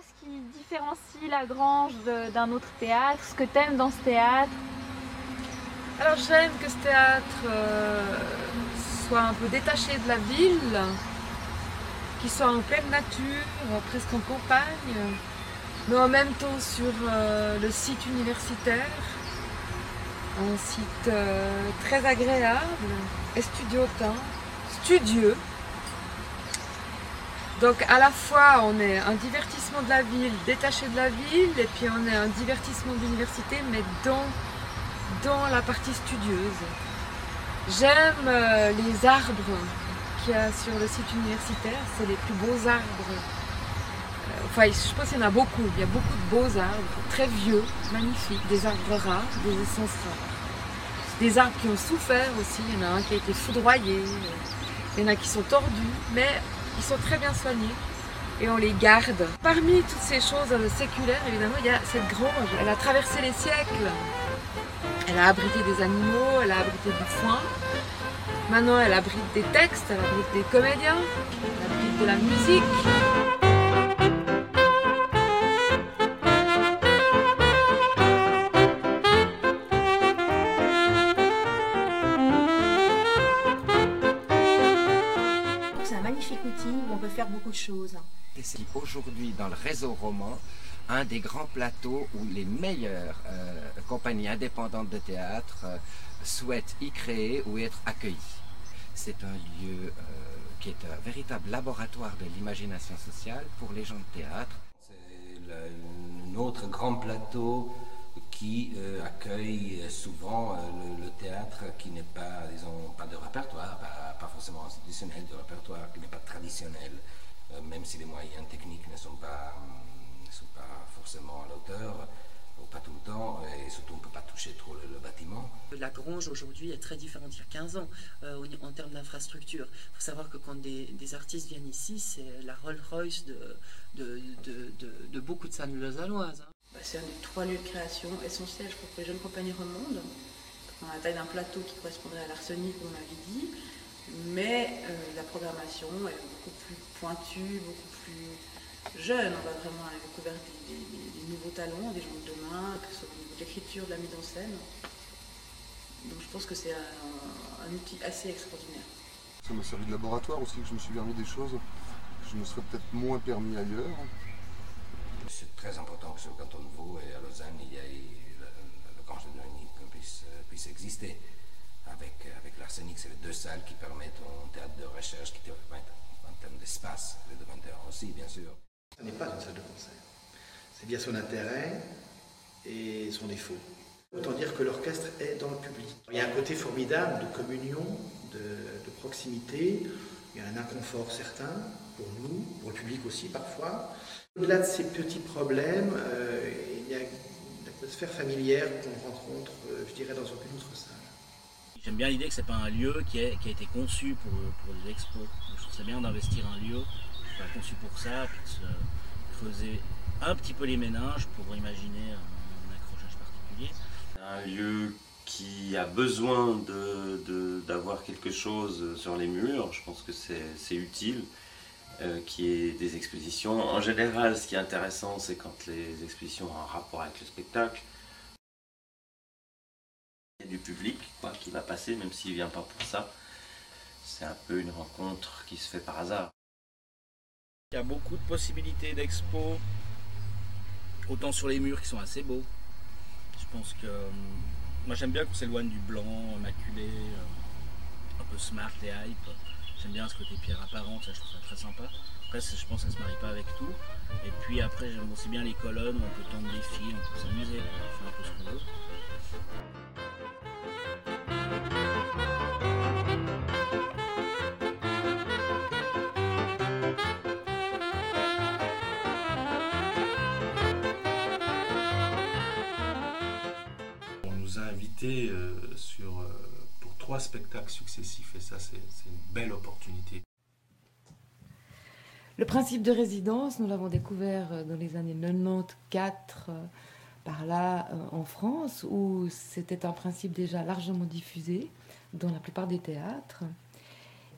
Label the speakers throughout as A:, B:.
A: ce qui différencie la Grange d'un autre théâtre Ce que t'aimes dans ce théâtre?
B: Alors j'aime que ce théâtre euh, soit un peu détaché de la ville, qu'il soit en pleine nature, presque en campagne, mais en même temps sur euh, le site universitaire. Un site euh, très agréable, estudiotin, studieux. Donc à la fois on est un divertissement de la ville, détaché de la ville, et puis on est un divertissement d'université, mais dans, dans la partie studieuse. J'aime euh, les arbres qu'il y a sur le site universitaire, c'est les plus beaux arbres. Euh, enfin, je pense qu'il y en a beaucoup, il y a beaucoup de beaux arbres, très vieux, magnifiques, des arbres rares, des essences rares. Des arbres qui ont souffert aussi, il y en a un qui a été foudroyé, il y en a qui sont tordus, mais ils sont très bien soignés et on les garde. Parmi toutes ces choses euh, séculaires, évidemment, il y a cette grange. Elle a traversé les siècles. Elle a abrité des animaux, elle a abrité du foin. Maintenant, elle abrite des textes, elle abrite des comédiens, elle abrite de la musique.
C: C'est aujourd'hui dans le réseau roman un des grands plateaux où les meilleures euh, compagnies indépendantes de théâtre euh, souhaitent y créer ou être accueillies. C'est un lieu euh, qui est un véritable laboratoire de l'imagination sociale pour les gens de théâtre.
D: C'est un autre grand plateau qui accueille souvent le, théâtre qui n'est pas, disons, pas de répertoire, pas, pas forcément institutionnel, de répertoire qui n'est pas traditionnel. Euh, même si les moyens techniques ne sont pas, ne sont pas forcément à l'auteur, ou pas tout le temps, et surtout on ne peut pas toucher trop le, bâtiment.
E: La Grange aujourd'hui est très différente d'il y a 15 ans euh, en termes d'infrastructure. Il faut savoir que quand des, artistes viennent ici, c'est la Rolls-Royce de, de, de, de, beaucoup de salles lausannoises. Hein.
F: Bah, c'est un des trois lieux de création essentiels pour que les jeunes compagnies remontent. On a la taille d'un plateau qui correspondrait à l'arsenic, comme on l'avait dit mais euh, la programmation est beaucoup plus pointue, beaucoup plus jeune. On va vraiment à la découverte des, nouveaux talents, des gens de demain, que ce soit au niveau de l'écriture, de la mise en scène. Donc je pense que c'est un, outil assez extraordinaire.
G: Ça m'a servi de laboratoire aussi, que je me suis permis des choses que je me serais peut-être moins permis ailleurs.
D: C'est très important que le canton de Vaud et à Lausanne, il y ait le, le, Grange de puisse, puisse exister avec, c'est les deux salles qui permettent un théâtre de recherche qui te permettent, en termes d'espace, les deux aussi, bien sûr.
H: Ce n'est pas une salle de concert. C'est bien son intérêt et son défaut. Autant dire que l'orchestre est dans le public. Il y a un côté formidable de communion, de, proximité. Il y a un inconfort certain pour nous, pour le public aussi parfois. Au-delà de ces petits problèmes, euh, il y a une atmosphère familière qu'on rencontre, euh, je dirais, dans aucune autre salle.
I: J'aime bien l'idée que c'est pas un lieu qui, a été conçu pour, pour des expos. Je trouve ça bien d'investir un lieu est conçu pour ça, puis de se creuser un petit peu les méninges pour imaginer un, accrochage particulier.
J: Un lieu qui a besoin d'avoir quelque chose sur les murs, je pense que c'est utile. Euh, qui est des expositions. En général, ce qui est intéressant, c'est quand les expositions ont un rapport avec le spectacle du public quoi, qui va passer, même s'il vient pas pour ça. C'est un peu une rencontre qui se fait par hasard.
I: Il y a beaucoup de possibilités d'expo, autant sur les murs qui sont assez beaux. Je pense que euh, moi j'aime bien qu'on s'éloigne du blanc, maculé, euh, un peu smart et hype. J'aime bien ce côté pierre apparente, ça je trouve ça très sympa. Après je pense que ça se marie pas avec tout. Et puis après j'aime aussi bien les colonnes où on peut tendre des fils, on peut s'amuser, on fait un peu ce qu'on veut.
K: Euh, sur, euh, pour trois spectacles successifs et ça c'est une belle opportunité.
B: Le principe de résidence, nous l'avons découvert euh, dans les années 94 par là en France, où c'était un principe déjà largement diffusé dans la plupart des théâtres.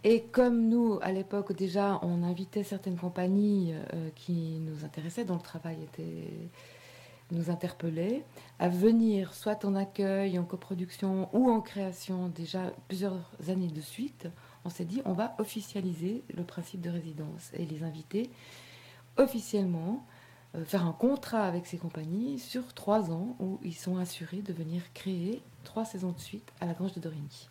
L: Et comme nous, à l'époque déjà, on invitait certaines compagnies euh, qui nous intéressaient, dont le travail était, nous interpellait, à venir soit en accueil, en coproduction ou en création déjà plusieurs années de suite, on s'est dit on va officialiser le principe de résidence et les inviter officiellement, euh, faire un contrat avec ces compagnies sur trois ans où ils sont assurés de venir créer trois saisons de suite à la Grange de Dorigny.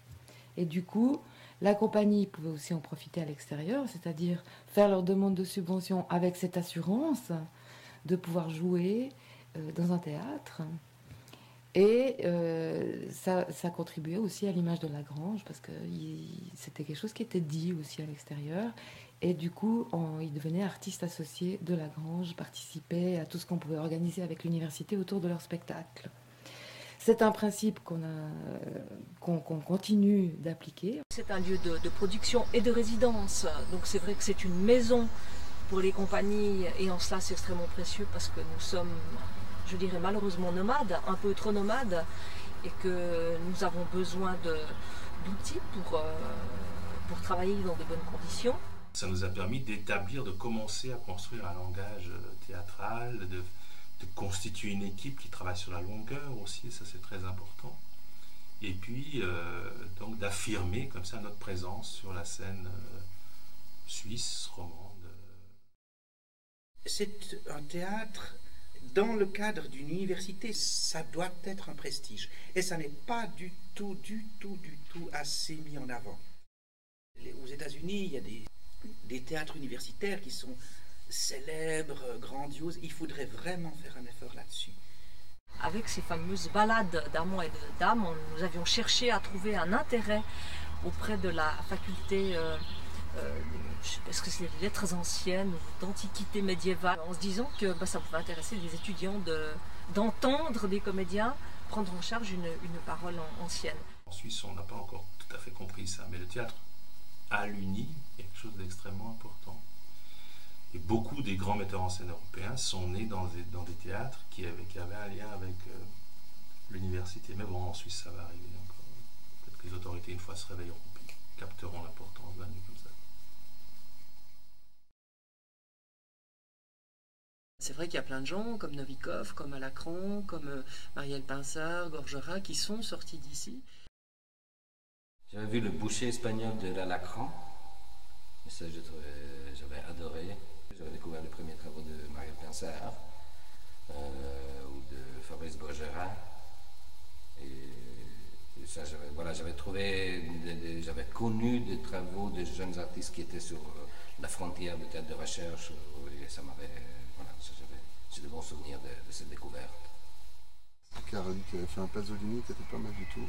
L: Et du coup, la compagnie pouvait aussi en profiter à l'extérieur, c'est-à-dire faire leur demande de subvention avec cette assurance de pouvoir jouer euh, dans un théâtre. Et euh, ça, ça, contribuait aussi à l'image de la grange parce que c'était quelque chose qui était dit aussi à l'extérieur. Et du coup, on, ils devenaient artistes associés de la grange, participaient à tout ce qu'on pouvait organiser avec l'université autour de leur spectacle. C'est un principe qu'on continue d'appliquer.
M: C'est un lieu de, production et de résidence. Donc c'est vrai que c'est une maison pour les compagnies et en cela c'est extrêmement précieux parce que nous sommes, je dirais malheureusement nomades, un peu trop nomades et que nous avons besoin d'outils euh, pour travailler dans de bonnes conditions.
K: Ça nous a permis d'établir, de commencer à construire un langage théâtral, de, de constituer une équipe qui travaille sur la longueur aussi, et ça c'est très important. Et puis, euh, donc d'affirmer comme ça notre présence sur la scène euh, suisse, romande.
H: C'est un théâtre, dans le cadre d'une université, ça doit être un prestige. Et ça n'est pas du tout, du tout, du tout assez mis en avant. Aux États-Unis, il y a des, des théâtres universitaires qui sont célèbre, grandiose. Il faudrait vraiment faire un effort là-dessus.
M: Avec ces fameuses balades d'amants et de dames, nous avions cherché à trouver un intérêt auprès de la faculté, euh, euh, est-ce que c'est des lettres anciennes ou d'antiquité médiévale, en se disant que bah, ça pouvait intéresser les étudiants d'entendre de, des comédiens prendre en charge une, une parole ancienne.
K: En Suisse, on n'a pas encore tout à fait compris ça, mais le théâtre à l'uni quelque chose d'extrêmement important. Et beaucoup des grands metteurs en scène européens sont nés dans des, théâtres qui avaient, un lien avec euh, l'université. Mais bon, en Suisse, ça va arriver encore. Peut-être que les autorités, une fois, se réveilleront puis capteront l'importance d'un lieu comme ça.
E: C'est vrai qu'il y a plein de gens comme Novikov, comme Alacron, comme euh, Marielle Pinsard, Gorgera, qui sont sortis d'ici.
D: J'avais vu le boucher espagnol de l'Alacron. Et ça, j'avais adoré. J'avais découvert les premiers travaux de Marielle Pinsard euh, ou de Fabrice Bergerin. Et, ça, j'avais voilà, trouvé, j'avais connu des travaux de jeunes artistes qui étaient sur euh, la frontière de théâtre de recherche. Et ça m'avait, voilà, j'ai de bons souvenirs de, cette découverte.
G: Caroline qui avait fait un Pasolini qui était pas mal du tout.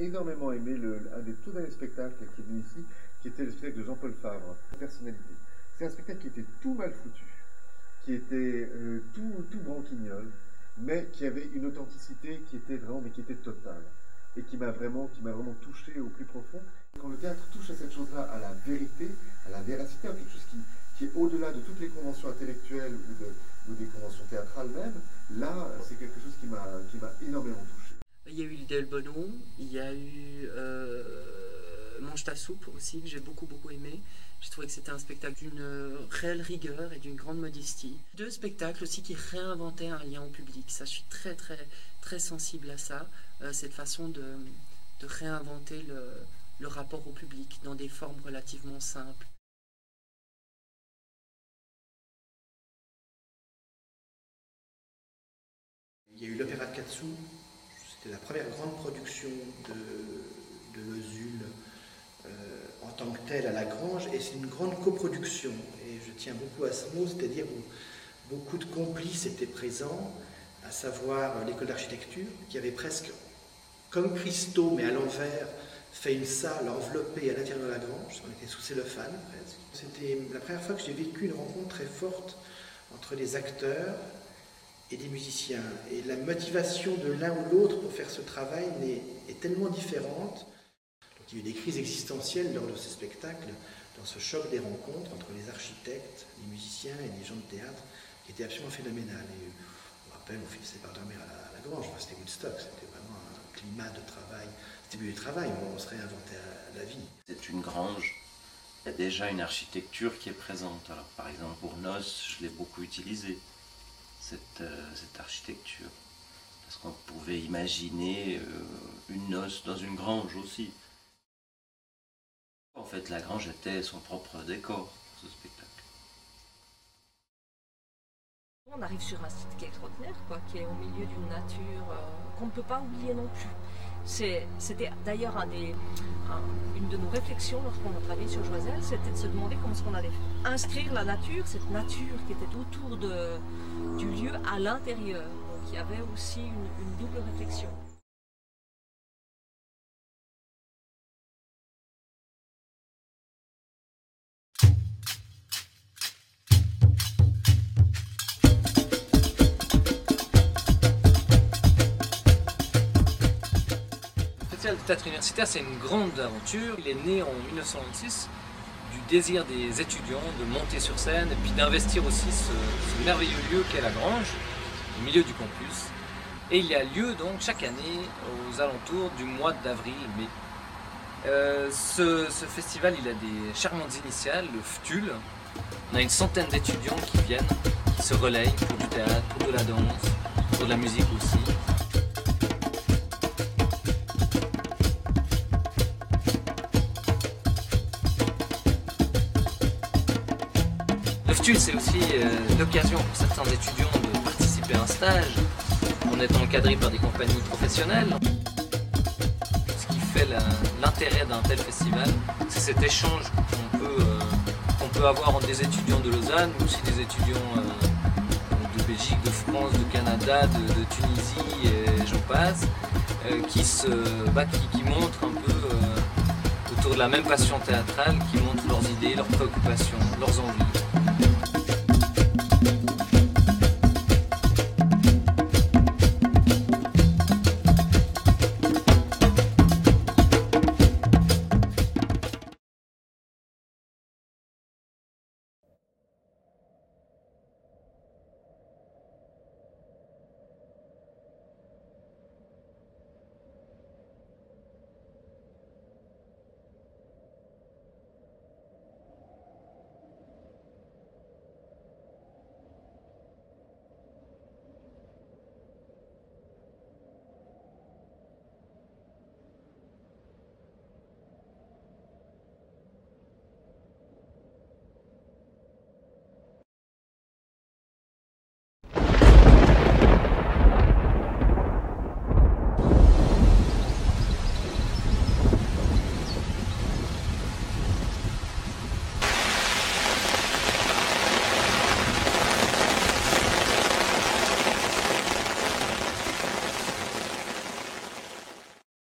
N: Énormément aimé un des tout derniers spectacles qui est venu ici, qui était le spectacle de Jean-Paul Favre, Personnalité. C'est un spectacle qui était tout mal foutu, qui était euh, tout, tout branquignol, mais qui avait une authenticité qui était vraiment, mais qui était totale, et qui m'a vraiment, vraiment touché au plus profond. Quand le théâtre touche à cette chose-là, à la vérité, à la véracité, à quelque chose qui, qui est au-delà de toutes les conventions intellectuelles ou, de, ou des conventions théâtrales même, là, c'est quelque chose qui m'a énormément touché.
E: Il y a eu le Del Bono, il y a eu euh, Mange ta soupe aussi, que j'ai beaucoup beaucoup aimé. J'ai trouvé que c'était un spectacle d'une réelle rigueur et d'une grande modestie. Deux spectacles aussi qui réinventaient un lien au public. Ça, je suis très très très sensible à ça, euh, cette façon de, de réinventer le, le rapport au public dans des formes relativement simples.
H: Il y a eu l'opéra de Katsu, c'était la première grande production de, de euh, en tant que telle à la Grange, et c'est une grande coproduction. Et je tiens beaucoup à ce mot, c'est-à-dire où beaucoup de complices étaient présents, à savoir l'école d'architecture, qui avait presque, comme Christo, mais à l'envers, fait une salle enveloppée à l'intérieur de la Grange. On était sous cellophane presque. C'était la première fois que j'ai vécu une rencontre très forte entre les acteurs et des musiciens. Et la motivation de l'un ou l'autre pour faire ce travail est, tellement différente. Il y a eu des crises existentielles lors de ces spectacles, dans ce choc des rencontres entre les architectes, les musiciens et les gens de théâtre, qui était absolument phénoménal. Et on rappelle, on finissait par dormir à la, à la grange, c'était Woodstock, c'était vraiment un, climat de travail, ce début du travail, on serait inventé la vie.
J: C'est une grange. Il y a déjà une architecture qui est présente. Alors, par exemple, pour Noce, je l'ai beaucoup utilisé, cette, euh, cette architecture. Parce qu'on pouvait imaginer euh, une noce dans une grange aussi. En fait, la grange était son propre décor, ce spectacle.
M: On arrive sur un site qui est extraordinaire, qui est au milieu d'une nature euh, qu'on ne peut pas oublier non plus. C'était d'ailleurs un une de nos réflexions lorsqu'on a travaillé sur Joiselle, c'était de se demander comment est-ce qu'on allait inscrire la nature, cette nature qui était autour du lieu à l'intérieur. Donc il y avait aussi une double réflexion.
O: Le théâtre universitaire, c'est une grande aventure. Il est né en 1926 du désir des étudiants de monter sur scène et puis d'investir aussi ce, merveilleux lieu qu'est la Grange, au milieu du campus. Et il a lieu donc chaque année aux alentours du mois d'avril-mai. Euh, ce, festival, il a des charmantes initiales, le FTUL. On a une centaine d'étudiants qui viennent, qui se relayent pour du théâtre, pour de la danse, pour de la musique aussi. C'est aussi euh, l'occasion pour certains étudiants de participer à un stage en étant encadrés par des compagnies professionnelles. Ce qui fait l'intérêt d'un tel festival, c'est cet échange qu'on peut, euh, peut, avoir entre des étudiants de Lausanne, mais aussi des étudiants euh, de Belgique, de France, de Canada, de, Tunisie et j'en passe, qui, se, bah, qui montrent un peu autour de la même passion théâtrale, qui montrent leurs idées, leurs préoccupations, leurs envies.